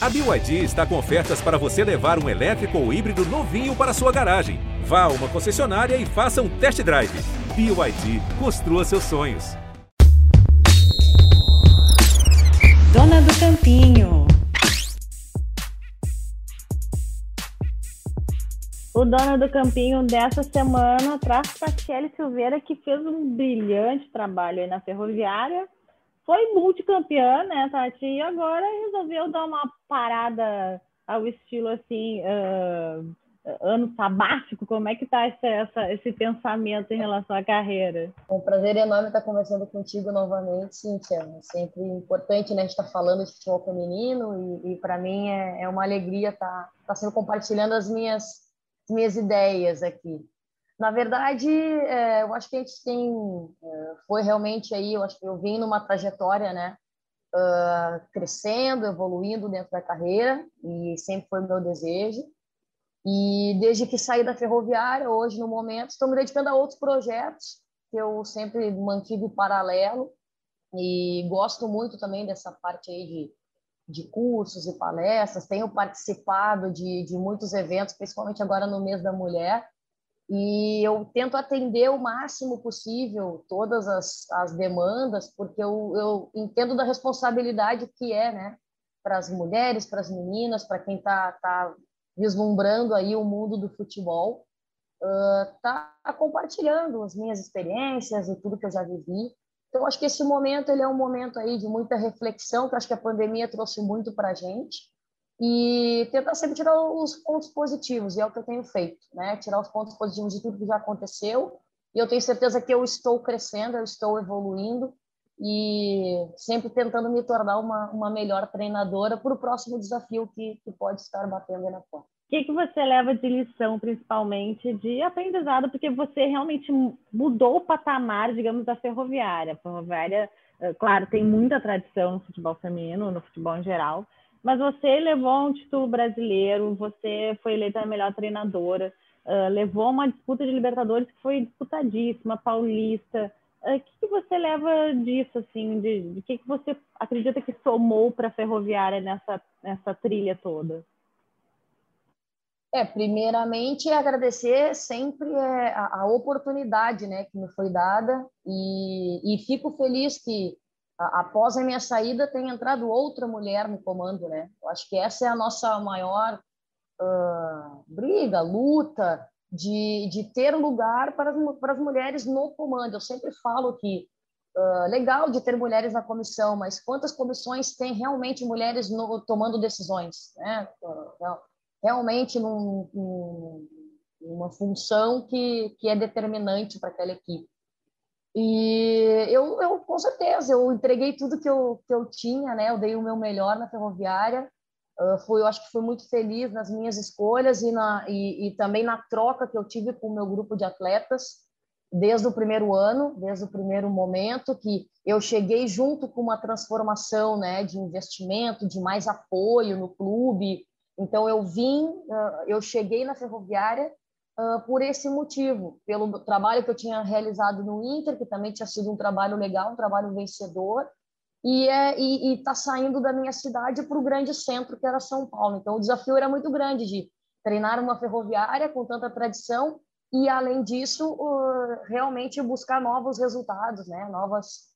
A BYD está com ofertas para você levar um elétrico ou híbrido novinho para sua garagem. Vá a uma concessionária e faça um test drive. BYD, construa seus sonhos. Dona do Campinho. O Dona do Campinho dessa semana traz para Kelly Silveira, que fez um brilhante trabalho aí na Ferroviária foi multicampeã, né, Tati? E agora resolveu dar uma parada ao estilo assim, uh, ano sabático. Como é que tá esse, essa, esse pensamento em relação à carreira? É um prazer enorme estar conversando contigo novamente, Cíntia. É sempre importante, né, a gente estar falando de futebol feminino e, e para mim é, é, uma alegria estar, estar sempre compartilhando as minhas, minhas ideias aqui. Na verdade, é, eu acho que a gente tem, é, foi realmente aí, eu acho que eu vim numa trajetória, né, uh, crescendo, evoluindo dentro da carreira e sempre foi meu desejo. E desde que saí da ferroviária, hoje no momento, estou me dedicando a outros projetos que eu sempre mantive paralelo e gosto muito também dessa parte aí de, de cursos e palestras. Tenho participado de, de muitos eventos, principalmente agora no mês da mulher, e eu tento atender o máximo possível todas as, as demandas, porque eu, eu entendo da responsabilidade que é, né, para as mulheres, para as meninas, para quem está tá vislumbrando aí o mundo do futebol, uh, tá compartilhando as minhas experiências e tudo que eu já vivi. Então, acho que esse momento ele é um momento aí de muita reflexão, que acho que a pandemia trouxe muito para a gente e tentar sempre tirar os pontos positivos, e é o que eu tenho feito, né? Tirar os pontos positivos de tudo que já aconteceu, e eu tenho certeza que eu estou crescendo, eu estou evoluindo, e sempre tentando me tornar uma, uma melhor treinadora para o próximo desafio que, que pode estar batendo na porta. O que, que você leva de lição, principalmente, de aprendizado, porque você realmente mudou o patamar, digamos, da ferroviária. A ferroviária, eh, claro, tem muita tradição no futebol feminino, no futebol em geral, mas você levou um título brasileiro, você foi eleita a melhor treinadora, uh, levou uma disputa de Libertadores que foi disputadíssima, paulista. O uh, que, que, você leva disso, assim, de, de que, que você acredita que somou para a Ferroviária nessa, nessa trilha toda? É, primeiramente agradecer sempre é, a, a, oportunidade, né, que me foi dada e, e fico feliz que após a minha saída, tem entrado outra mulher no comando, né? Eu acho que essa é a nossa maior uh, briga, luta de, de ter lugar para as, para as mulheres no comando. Eu sempre falo que uh, legal de ter mulheres na comissão, mas quantas comissões tem realmente mulheres no, tomando decisões, né? Uh, realmente num, num, uma função que, que é determinante para aquela equipe. E eu, eu, com certeza, eu entreguei tudo que eu, que eu tinha, né? Eu dei o meu melhor na ferroviária. Uh, fui, eu acho que fui muito feliz nas minhas escolhas e, na, e, e também na troca que eu tive com o meu grupo de atletas desde o primeiro ano, desde o primeiro momento que eu cheguei junto com uma transformação, né, de investimento, de mais apoio no clube. Então eu vim, eu cheguei na Ferroviária uh, por esse motivo, pelo trabalho que eu tinha realizado no Inter, que também tinha sido um trabalho legal, um trabalho vencedor, e é está saindo da minha cidade para o grande centro que era São Paulo. Então o desafio era muito grande de treinar uma ferroviária com tanta tradição e além disso uh, realmente buscar novos resultados, né? Novas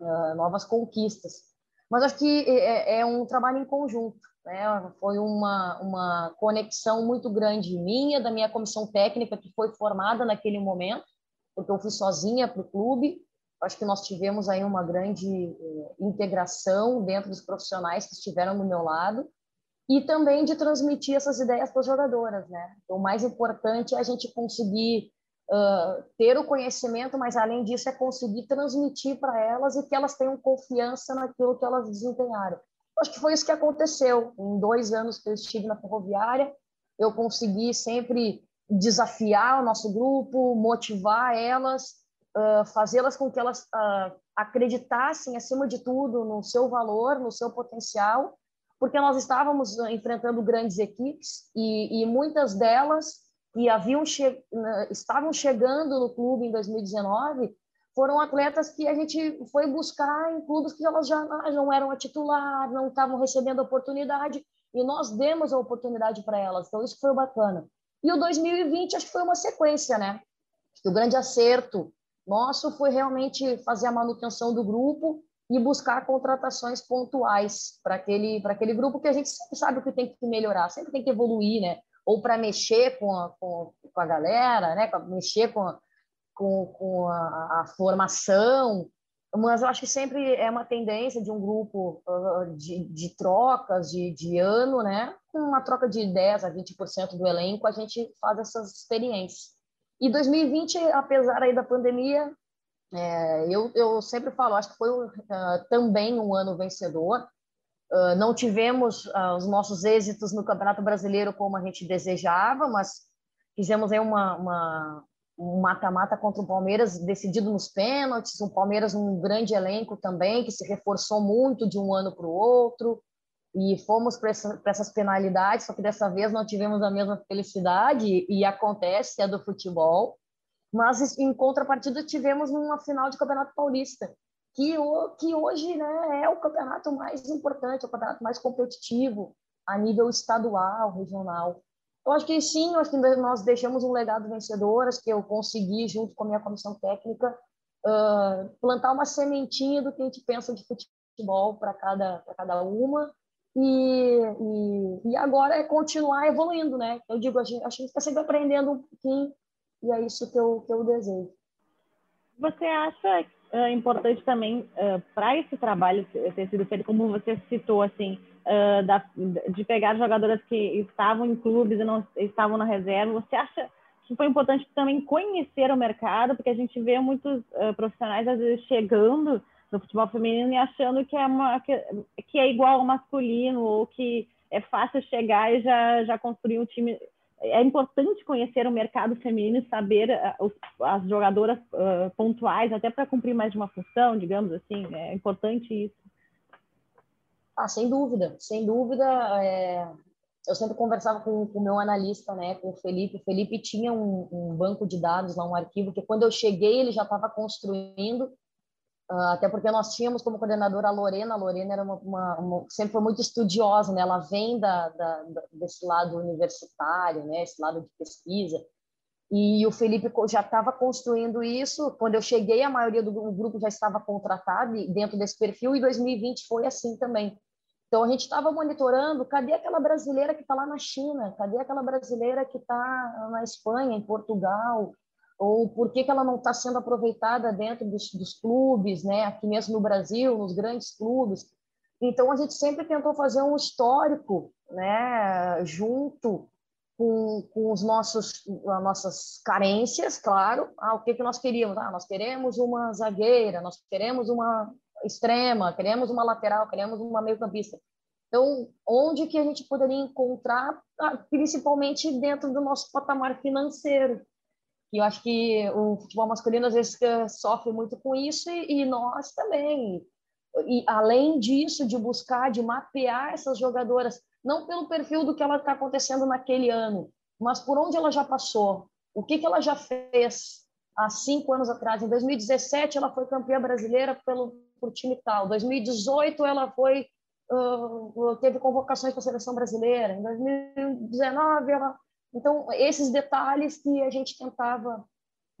uh, novas conquistas. Mas acho que é, é um trabalho em conjunto. Né? Foi uma, uma conexão muito grande minha, da minha comissão técnica, que foi formada naquele momento, porque eu fui sozinha para o clube. Acho que nós tivemos aí uma grande eh, integração dentro dos profissionais que estiveram do meu lado e também de transmitir essas ideias para as jogadoras, né? Então, o mais importante é a gente conseguir uh, ter o conhecimento, mas além disso é conseguir transmitir para elas e que elas tenham confiança naquilo que elas desempenharam. Acho que foi isso que aconteceu. Em dois anos que eu estive na ferroviária, eu consegui sempre desafiar o nosso grupo, motivar elas, uh, fazê-las com que elas uh, acreditassem, acima de tudo, no seu valor, no seu potencial, porque nós estávamos enfrentando grandes equipes e, e muitas delas que haviam che estavam chegando no clube em 2019 foram atletas que a gente foi buscar em clubes que elas já não eram a titular, não estavam recebendo oportunidade, e nós demos a oportunidade para elas. Então, isso foi bacana. E o 2020, acho que foi uma sequência, né? O grande acerto nosso foi realmente fazer a manutenção do grupo e buscar contratações pontuais para aquele, aquele grupo que a gente sempre sabe que tem que melhorar, sempre tem que evoluir, né? Ou para mexer com a, com, com, a galera, né? mexer com, a, com, com a, a, formação. Mas eu acho que sempre é uma tendência de um grupo uh, de, de trocas de, de ano, né? Uma troca de 10% a 20% do elenco, a gente faz essas experiências. E 2020, apesar aí da pandemia, é, eu, eu sempre falo, acho que foi uh, também um ano vencedor. Uh, não tivemos os nossos êxitos no Campeonato Brasileiro como a gente desejava, mas fizemos aí uma, uma um mata-mata contra o Palmeiras decidido nos pênaltis, um Palmeiras um grande elenco também que se reforçou muito de um ano para o outro e fomos para essa, essas penalidades, só que dessa vez não tivemos a mesma felicidade e, acontece é do futebol mas em contrapartida tivemos uma final de Campeonato Paulista, que, que hoje né, é o campeonato mais importante, o campeonato mais competitivo a nível estadual, regional. Eu acho que sim, eu acho que nós deixamos um legado vencedor, acho que eu consegui, junto com a minha comissão técnica, uh, plantar uma sementinha do que a gente pensa de futebol para cada, cada uma, e, e, e, agora é continuar evoluindo, né? Eu digo, a gente, a gente está sempre aprendendo um pouquinho e é isso que eu, que eu desejo. Você acha uh, importante também uh, para esse trabalho ter sido feito, como você citou, assim, uh, da, de pegar jogadoras que estavam em clubes e não estavam na reserva, você acha que foi importante também conhecer o mercado, porque a gente vê muitos profissionais às vezes chegando no futebol feminino e achando que é, uma, que, que é igual ao masculino ou que é fácil chegar e já, já construir um time é importante conhecer o mercado feminino e saber uh, as jogadoras uh, pontuais, até para cumprir mais de uma função, digamos assim. É importante isso. Ah, sem dúvida, sem dúvida. É... Eu sempre conversava com o meu analista, né, com o Felipe. O Felipe tinha um, um banco de dados lá, um arquivo que quando eu cheguei ele já estava construindo Uh, até porque nós tínhamos como coordenadora a Lorena. A Lorena era uma, uma, uma, sempre foi muito estudiosa, né? Ela vem da, da, da, desse lado universitário, né? Esse lado de pesquisa. E o Felipe já estava construindo isso. Quando eu cheguei, a maioria do grupo já estava contratado dentro desse perfil. E 2020 foi assim também. Então a gente estava monitorando. Cadê aquela brasileira que está lá na China? Cadê aquela brasileira que está na Espanha, em Portugal? ou por que, que ela não está sendo aproveitada dentro dos, dos, clubes, né? aqui mesmo no Brasil, nos grandes clubes. Então, a gente sempre tentou fazer um histórico né? junto com, com os nossos, as nossas carências, claro. Ah, o que, que nós queríamos? Ah, nós queremos uma zagueira, nós queremos uma extrema, queremos uma lateral, queremos uma meio-campista. Então, onde que a gente poderia encontrar, ah, principalmente dentro do nosso patamar financeiro? E eu acho que o futebol masculino às vezes sofre muito com isso e, e nós também. E além disso, de buscar, de mapear essas jogadoras, não pelo perfil do que ela está acontecendo naquele ano, mas por onde ela já passou, o que, que ela já fez há cinco anos atrás. Em 2017, ela foi campeã brasileira pelo por time tal. Em 2018, ela foi uh, teve convocações para a seleção brasileira. Em 2019, ela então, esses detalhes que a gente tentava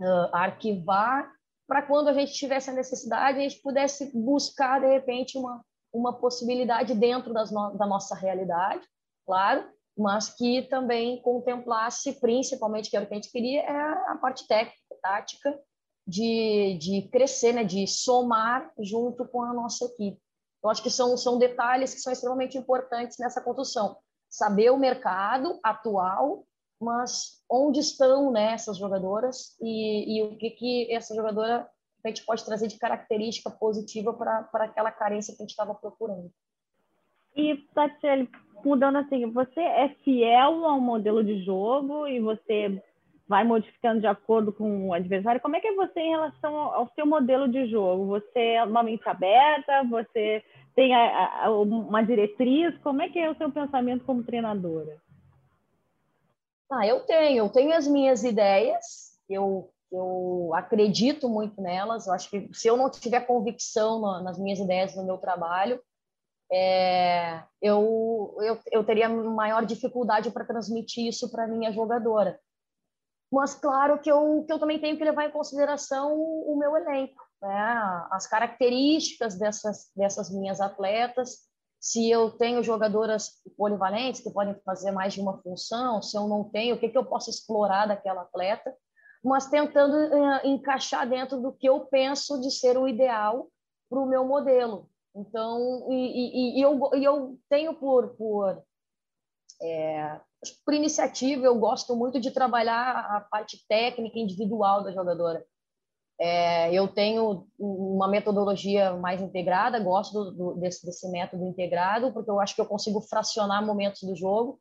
uh, arquivar para quando a gente tivesse a necessidade, a gente pudesse buscar, de repente, uma, uma possibilidade dentro no, da nossa realidade, claro, mas que também contemplasse, principalmente, que era o que a gente queria, é a parte técnica, tática, de, de crescer, né, de somar junto com a nossa equipe. Eu acho que são, são detalhes que são extremamente importantes nessa construção. Saber o mercado atual mas onde estão né, essas jogadoras e, e o que, que essa jogadora a gente pode trazer de característica positiva para aquela carência que a gente estava procurando. E, Tatiele, mudando assim, você é fiel ao modelo de jogo e você vai modificando de acordo com o adversário. Como é que é você em relação ao seu modelo de jogo? Você é uma mente aberta? Você tem a, a, uma diretriz? Como é que é o seu pensamento como treinadora? Ah, eu tenho, eu tenho as minhas ideias, eu, eu acredito muito nelas, eu acho que se eu não tiver convicção nas minhas ideias no meu trabalho, é, eu, eu, eu teria maior dificuldade para transmitir isso para minha jogadora. Mas claro que eu, que eu também tenho que levar em consideração o meu elenco, né? as características dessas, dessas minhas atletas, se eu tenho jogadoras polivalentes que podem fazer mais de uma função, se eu não tenho, o que, que eu posso explorar daquela atleta, mas tentando uh, encaixar dentro do que eu penso de ser o ideal para o meu modelo. Então, e, e, e, eu, e eu tenho por, por, é, por iniciativa, eu gosto muito de trabalhar a parte técnica individual da jogadora. É, eu tenho uma metodologia mais integrada, gosto do, do, desse, desse, método integrado, porque eu acho que eu consigo fracionar momentos do jogo.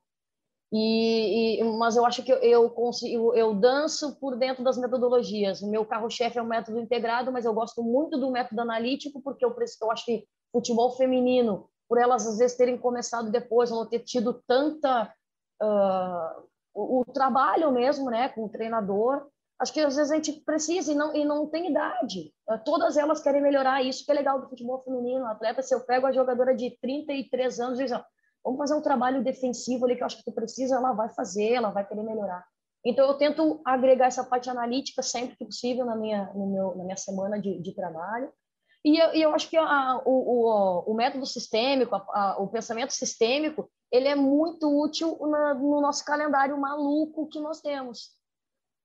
E, e mas eu acho que eu, consigo, eu danço por dentro das metodologias. O meu carro-chefe é o método integrado, mas eu gosto muito do método analítico, porque eu, eu acho que futebol feminino, por elas às vezes terem começado depois, não ter tido tanta uh, o, o trabalho mesmo, né, com o treinador, Acho que às vezes a gente precisa e não, e não tem idade. Eh, todas elas querem melhorar. Isso que é legal do futebol feminino. atleta, se eu pego a jogadora de 33 anos e diz, vamos fazer um trabalho defensivo ali que eu acho que tu precisa, ela vai fazer, ela vai querer melhorar. Então eu tento agregar essa parte analítica sempre que possível na minha, no meu, na minha semana de, de trabalho. E eu, e eu acho que a, o, o, o método sistêmico, a, a, o pensamento sistêmico, ele é muito útil na, no nosso calendário maluco que nós temos.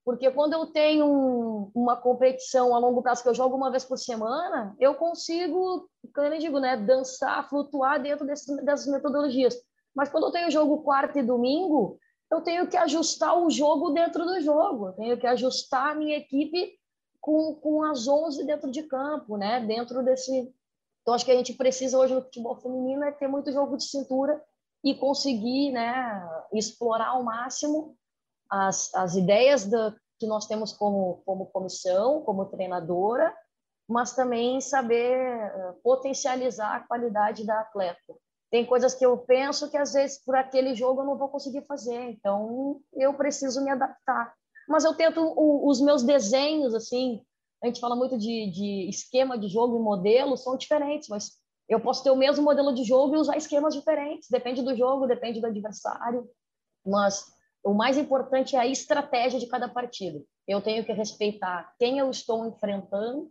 Porque quando eu tenho um, uma competição a longo prazo que eu jogo uma vez por semana, eu consigo, como eu digo, né, dançar, flutuar dentro dessas metodologias. Mas quando eu tenho jogo quarta e domingo, eu tenho que ajustar o jogo dentro do jogo. Eu tenho que ajustar a minha equipe com, com as 11 dentro de campo, né? Dentro desse... Então, acho que a gente precisa hoje no futebol feminino é ter muito jogo de cintura e conseguir né, explorar ao máximo as, as ideias do, que nós temos como, como comissão, como treinadora, mas também saber eh, potencializar a qualidade da atleta. Tem coisas que eu penso que às vezes por aquele jogo eu não vou conseguir fazer, então eu preciso me adaptar. Mas eu tento o, os meus desenhos assim, a gente fala muito de, de esquema de jogo e modelo, são diferentes, mas eu posso ter o mesmo modelo de jogo e usar esquemas diferentes, depende do jogo, depende do adversário, mas o mais importante é a estratégia de cada partido. Eu tenho que respeitar quem eu estou enfrentando,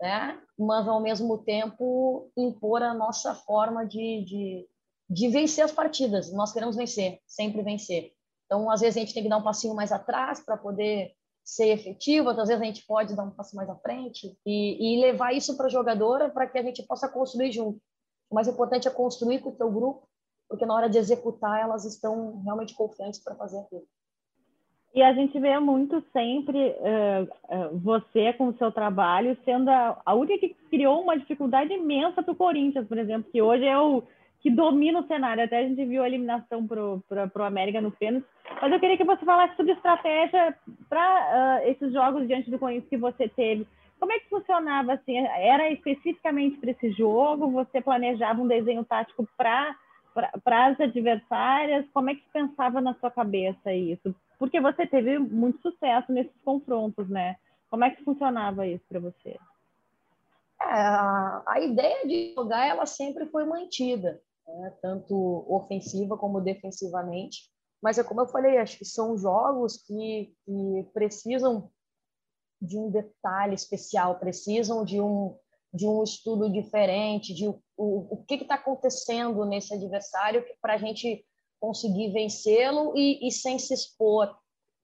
né? mas, ao mesmo tempo, impor a nossa forma de, de, de vencer as partidas. Nós queremos vencer, sempre vencer. Então, às vezes, a gente tem que dar um passinho mais atrás para poder ser efetivo, às vezes a gente pode dar um passo mais à frente e, e levar isso para a jogadora para que a gente possa construir junto. O mais importante é construir com o teu grupo porque na hora de executar elas estão realmente confiantes para fazer aquilo. E a gente vê muito sempre uh, uh, você com o seu trabalho sendo a, a, única que criou uma dificuldade imensa para o Corinthians, por exemplo, que hoje é o que domina o cenário. Até a gente viu a eliminação para o América no pênalti. Mas eu queria que você falasse sobre estratégia para uh, esses jogos diante do Corinthians que você teve. Como é que funcionava assim? Era especificamente para esse jogo? Você planejava um desenho tático para para as adversárias, como é que pensava na sua cabeça isso? Porque você teve muito sucesso nesses confrontos, né? Como é que funcionava isso para você? É, a ideia de jogar ela sempre foi mantida, né? tanto ofensiva como defensivamente. Mas é como eu falei, acho que são jogos que, que precisam de um detalhe especial, precisam de um de um estudo diferente, de o, o, o que está acontecendo nesse adversário para a gente conseguir vencê-lo e, e, sem se expor.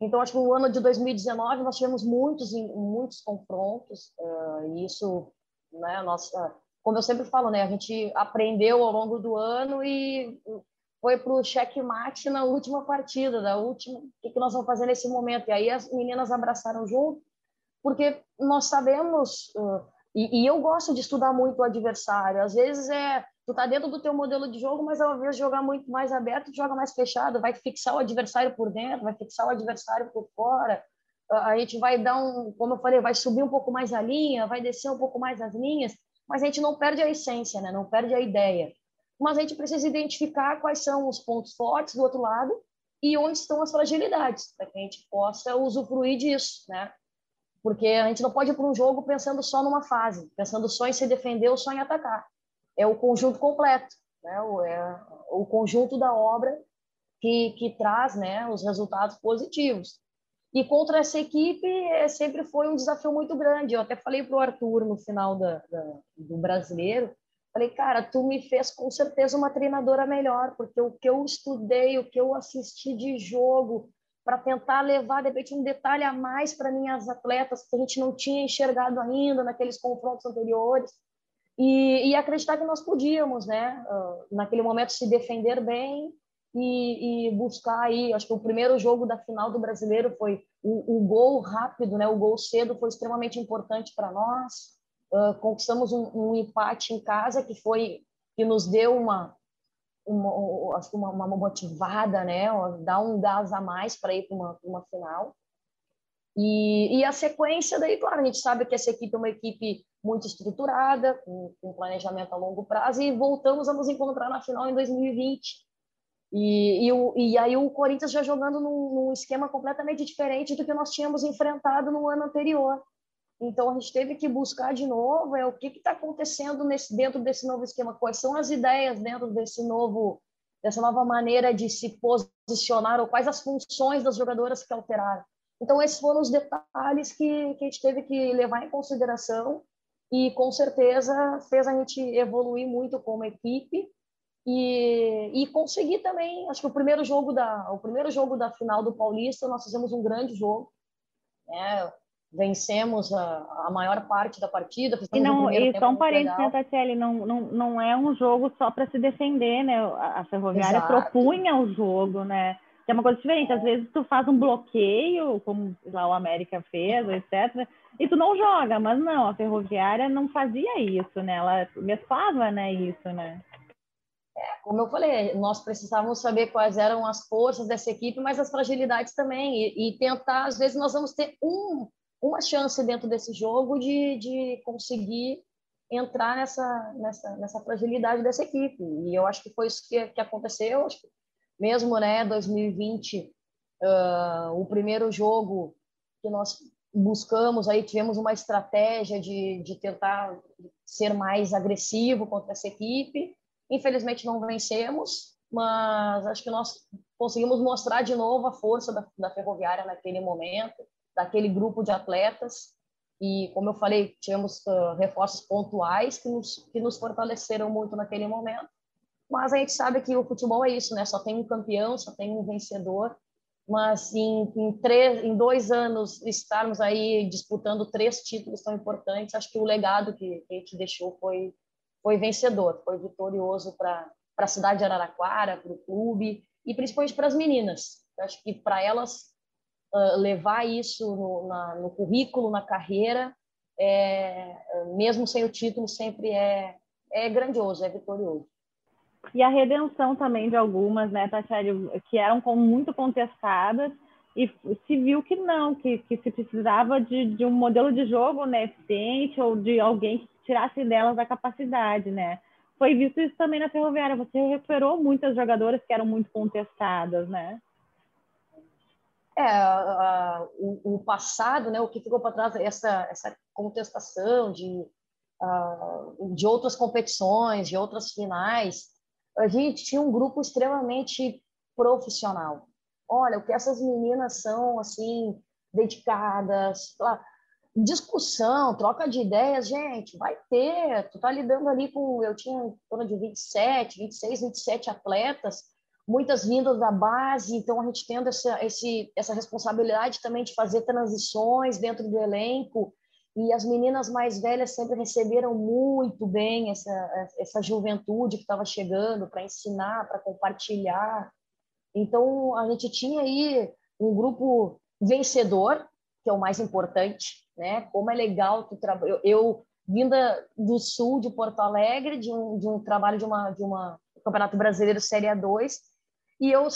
Então, acho que no ano de 2019 nós tivemos muitos, muitos confrontos, uh, e isso, né, nossa, como eu sempre falo, né, a gente aprendeu ao longo do ano e foi para o checkmate na última partida, da última, o que, que nós vamos fazer nesse momento? E aí as meninas abraçaram junto, porque nós sabemos e, e, eu gosto de estudar muito o adversário. Às vezes é tu tá dentro do teu modelo de jogo, mas ao invés de jogar muito mais aberto, joga mais fechado, vai fixar o adversário por dentro, vai fixar o adversário por fora. A gente vai dar um, como eu falei, vai subir um pouco mais a linha, vai descer um pouco mais as linhas, mas a gente não perde a essência, né? Não perde a ideia. Mas a gente precisa identificar quais são os pontos fortes do outro lado e onde estão as fragilidades, para que a gente possa usufruir disso, né? Porque a gente não pode ir para um jogo pensando só numa fase, pensando só em se defender ou só em atacar. É o conjunto completo. né? O, é, o conjunto da obra que, que traz né, os resultados positivos. E contra essa equipe é, sempre foi um desafio muito grande. Eu até falei para o Arthur no final da, da, do brasileiro, falei, cara, tu me fez com certeza uma treinadora melhor, porque o que eu estudei, o que eu assisti de jogo, para tentar levar, de repente, um detalhe a mais para minhas atletas que a gente não tinha enxergado ainda naqueles confrontos anteriores. E, e acreditar que nós podíamos, né, uh, naquele momento, se defender bem e, e, buscar aí. Acho que o primeiro jogo da final do brasileiro foi o, o gol rápido, né, o gol cedo foi extremamente importante para nós. Uh, conquistamos um, um empate em casa que foi que nos deu uma uma, acho que uma, uma motivada, né? Dar um gás a mais para ir para uma, uma final. E, e, a sequência daí, claro, a gente sabe que essa equipe é uma equipe muito estruturada, com, com planejamento a longo prazo, e voltamos a nos encontrar na final em 2020. E, e, e aí o Corinthians já jogando num, num esquema completamente diferente do que nós tínhamos enfrentado no ano anterior. Então a gente teve que buscar de novo é o que está acontecendo nesse dentro desse novo esquema, quais são as ideias dentro desse novo dessa nova maneira de se posicionar ou quais as funções das jogadoras que alteraram. Então esses foram os detalhes que, que a gente teve que levar em consideração e com certeza fez a gente evoluir muito como equipe e, e conseguir também acho que o primeiro jogo da o primeiro jogo da final do Paulista nós fizemos um grande jogo né? vencemos a, a maior parte da partida. E, não, e só um parênteses, né, Tatiele, não, não, não é um jogo só para se defender, né? A Ferroviária Exato. propunha o jogo, né? Que é uma coisa diferente. Às vezes tu faz um bloqueio, como lá o América fez, etc., e tu não joga, mas não, a Ferroviária não fazia isso, né? Ela mesclava, né, isso, né? Como eu falei, nós precisávamos saber quais eram as forças dessa equipe, mas as fragilidades também, e, e tentar, às vezes, nós vamos ter um uma chance dentro desse jogo de, de conseguir entrar nessa, nessa, nessa fragilidade dessa equipe. E eu acho que foi isso que, que aconteceu. Acho que mesmo né, 2020, uh, o primeiro jogo que nós buscamos, aí tivemos uma estratégia de, de tentar ser mais agressivo contra essa equipe. Infelizmente não vencemos, mas acho que nós conseguimos mostrar de novo a força da, da Ferroviária naquele momento daquele grupo de atletas. E, como eu falei, tivemos uh, reforços pontuais que nos, que nos fortaleceram muito naquele momento. Mas a gente sabe que o futebol é isso, né? Só tem um campeão, só tem um vencedor. Mas em, em, três, em dois anos estarmos aí disputando três títulos tão importantes, acho que o legado que, que a gente deixou foi, foi vencedor, foi vitorioso para a cidade de Araraquara, para o clube e principalmente para as meninas. Eu acho que para elas uh, levar isso no, na, no, currículo, na carreira, é, mesmo sem o título, sempre é, é grandioso, é vitorioso. E a redenção também de algumas, né, Tatiana, que eram muito contestadas, e se viu que não, que, que se precisava de, de um modelo de jogo né, eficiente ou de alguém que tirasse delas a capacidade, né? Foi visto isso também na Ferroviária. Você recuperou muitas jogadoras que eram muito contestadas, né? É, o, o, passado, né, o que ficou para trás, essa, essa contestação de, uh, de outras competições, de outras finais, a gente tinha um grupo extremamente profissional. Olha, o que essas meninas são, assim, dedicadas, discussão, troca de ideias, gente, vai ter. Tu tá lidando ali com, eu tinha em torno de 27, 26, 27 atletas, muitas vindas da base, então a gente tendo essa, esse, essa responsabilidade também de fazer transições dentro do elenco, e as meninas mais velhas sempre receberam muito bem essa, essa juventude que estava chegando para ensinar, para compartilhar. Então, a gente tinha aí um grupo vencedor, que é o mais importante, né? Como é legal tu. Eu, eu, vinda do sul de Porto Alegre, de um, de um trabalho de uma, de uma Campeonato Brasileiro Série A2, e eu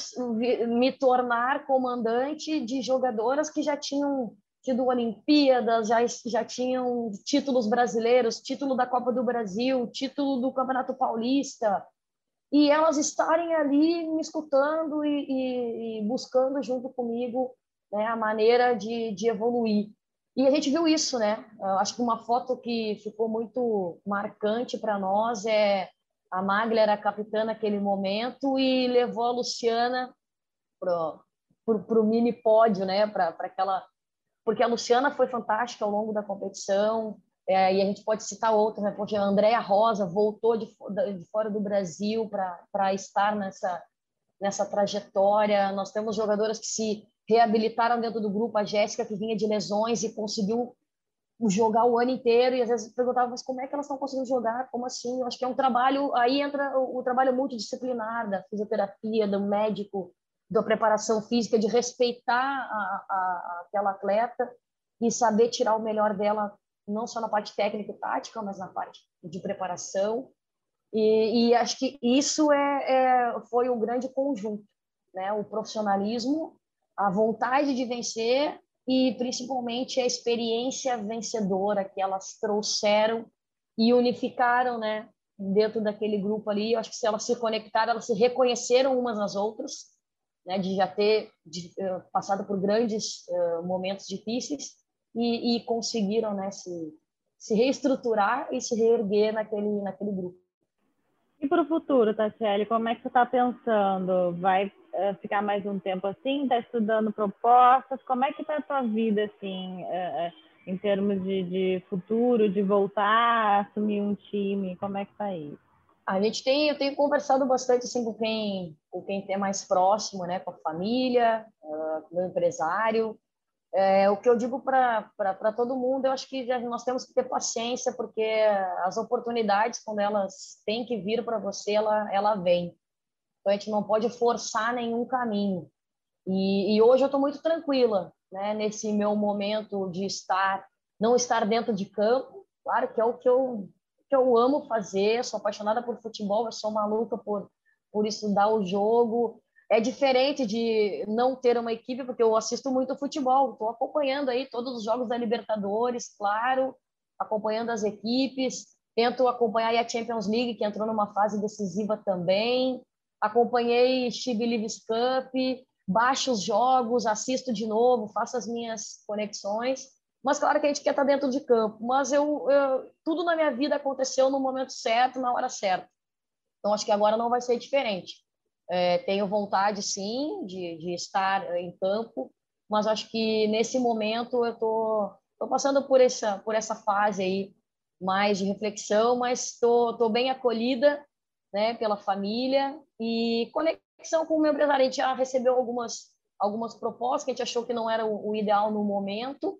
me tornar comandante de jogadoras que já tinham tido Olimpíadas, já, já tinham títulos brasileiros, título da Copa do Brasil, título do Campeonato Paulista, e elas estarem ali me escutando e, e, e buscando junto comigo né, a maneira de, de evoluir. E a gente viu isso, né? Eu acho que uma foto que ficou muito marcante para nós é a Maglia era a capitã naquele momento e levou a Luciana para o mini pódio, né? Para aquela, porque a Luciana foi fantástica ao longo da competição. É, e a gente pode citar outros, né? Porque a Andréa Rosa voltou de, de fora do Brasil para estar nessa, nessa trajetória. Nós temos jogadoras que se reabilitaram dentro do grupo. A Jéssica, que vinha de lesões e conseguiu jogar o ano inteiro e às vezes perguntava mas como é que elas estão conseguindo jogar como assim eu acho que é um trabalho aí entra o, o trabalho multidisciplinar da fisioterapia do médico da preparação física de respeitar a, a, aquela atleta e saber tirar o melhor dela não só na parte técnica e tática mas na parte de preparação. E, e acho que isso é, é foi um grande conjunto né? O profissionalismo a vontade de vencer e principalmente a experiência vencedora que elas trouxeram e unificaram, né, dentro daquele grupo ali. Eu acho que se elas se conectaram, elas se reconheceram umas nas outras, né, de já ter de, uh, passado por grandes uh, momentos difíceis e, e conseguiram, né, se, se reestruturar e se reerguer naquele naquele grupo. E para o futuro, Tatiele, como é que você está pensando? Vai uh, ficar mais um tempo assim? Está estudando propostas? Como é que está a tua vida, assim, uh, em termos de, de, futuro, de voltar a assumir um time? Como é que está isso? A gente tem, eu tenho conversado bastante assim com quem, com quem é mais próximo, né, com a família, com o meu empresário, é, o que eu digo para todo mundo, eu acho que nós temos que ter paciência, porque as oportunidades, quando elas têm que vir para você, ela, ela vem. Então, a gente não pode forçar nenhum caminho. E, e hoje eu estou muito tranquila, né, nesse meu momento de estar, não estar dentro de campo, claro que é o que eu, que eu amo fazer, sou apaixonada por futebol, eu sou maluca por, por estudar o jogo, é diferente de não ter uma equipe, porque eu assisto muito futebol, estou acompanhando aí todos os jogos da Libertadores, claro, acompanhando as equipes, tento acompanhar a Champions League, que entrou numa fase decisiva também, acompanhei She Believes Cup, baixo os jogos, assisto de novo, faço as minhas conexões, mas claro que a gente quer estar dentro de campo, mas eu, eu tudo na minha vida aconteceu no momento certo, na hora certa. Então acho que agora não vai ser diferente. É, tenho vontade, sim, de, de estar em campo, mas acho que nesse momento eu estou tô, tô passando por essa, por essa fase aí mais de reflexão, mas estou tô, tô bem acolhida né, pela família e conexão com o meu empresário. A gente já recebeu algumas, algumas propostas que a gente achou que não era o, o ideal no momento,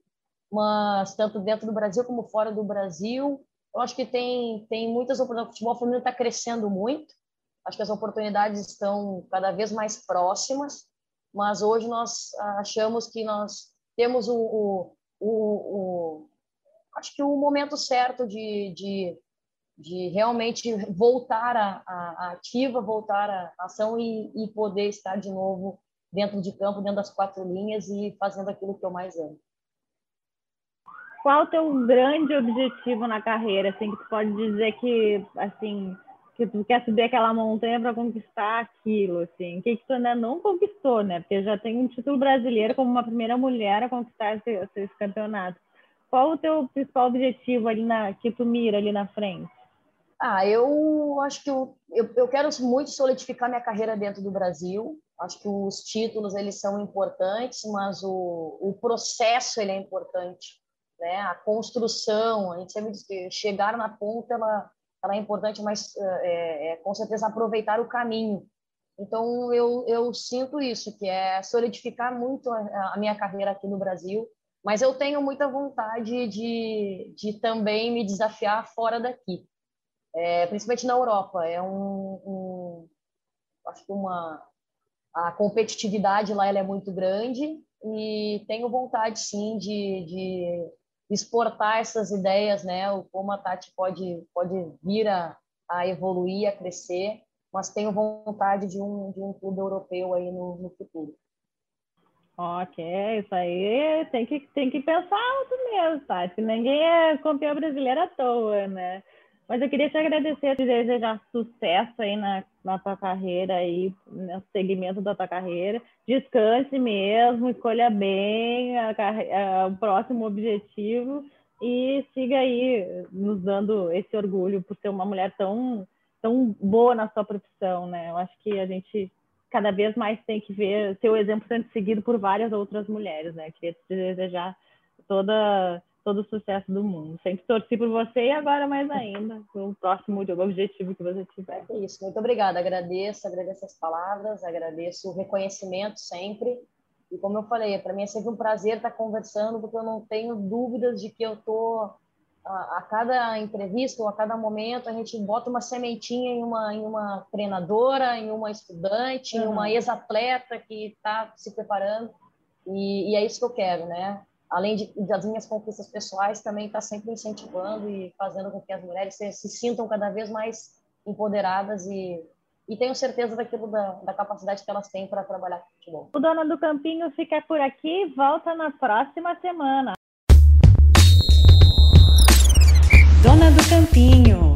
mas tanto dentro do Brasil como fora do Brasil. Eu acho que tem, tem muitas oportunidades. O futebol feminino está crescendo muito. Acho que as oportunidades estão cada vez mais próximas, mas hoje nós achamos que nós temos o, o, o, o acho que o momento certo de, de, de realmente voltar à, ativa, voltar à ação e, e poder estar de novo dentro de campo, dentro das quatro linhas e fazendo aquilo que eu mais amo. Qual o teu grande objetivo na carreira? Assim, que tu pode dizer que, assim, que tu quer subir aquela montanha para conquistar aquilo, assim, que, que tu ainda não conquistou, né? Porque já tem um título brasileiro como uma primeira mulher a conquistar esse, esse campeonato. Qual o teu principal objetivo ali na que tu mira ali na frente? Ah, eu acho que eu, eu, eu quero muito solidificar minha carreira dentro do Brasil. Acho que os títulos eles são importantes, mas o, o processo ele é importante, né? A construção, a gente sempre diz que chegar na ponta ela ela é importante, mas é, é, com certeza aproveitar o caminho. Então eu, eu sinto isso, que é solidificar muito a, a minha carreira aqui no Brasil, mas eu tenho muita vontade de, de também me desafiar fora daqui, é, principalmente na Europa. É um, um acho que uma a competitividade lá ela é muito grande e tenho vontade sim de, de exportar essas ideias, né? O como a Tati pode pode vir a, a evoluir, a crescer, mas tenho vontade de um de um clube europeu aí no, no futuro. Ok, isso aí tem que, tem que pensar alto mesmo, Tati. Ninguém é campeão brasileiro à toa, né? Mas eu queria te agradecer, te desejar sucesso aí na, na tua carreira, aí, no segmento da tua carreira. Descanse mesmo, escolha bem a, a, o próximo objetivo e siga aí nos dando esse orgulho por ser uma mulher tão tão boa na sua profissão, né? Eu acho que a gente cada vez mais tem que ver seu exemplo sendo seguido por várias outras mulheres, né? Queria te desejar toda todo o sucesso do mundo. Sempre torci por você e agora mais ainda, o próximo objetivo que você tiver. É isso, muito obrigada. Agradeço, agradeço as palavras, agradeço o reconhecimento sempre. E como eu falei, para mim é sempre um prazer estar conversando, porque eu não tenho dúvidas de que eu tô a, a cada entrevista ou a cada momento a gente bota uma sementinha em uma em uma treinadora, em uma estudante, uhum. em uma ex-atleta que está se preparando. E, e é isso que eu quero, né? Além de, das minhas conquistas pessoais, também está sempre incentivando e fazendo com que as mulheres se, se sintam cada vez mais empoderadas e, e tenho certeza daquilo da, da capacidade que elas têm para trabalhar com futebol. O Dona do Campinho fica por aqui volta na próxima semana. Dona do Campinho.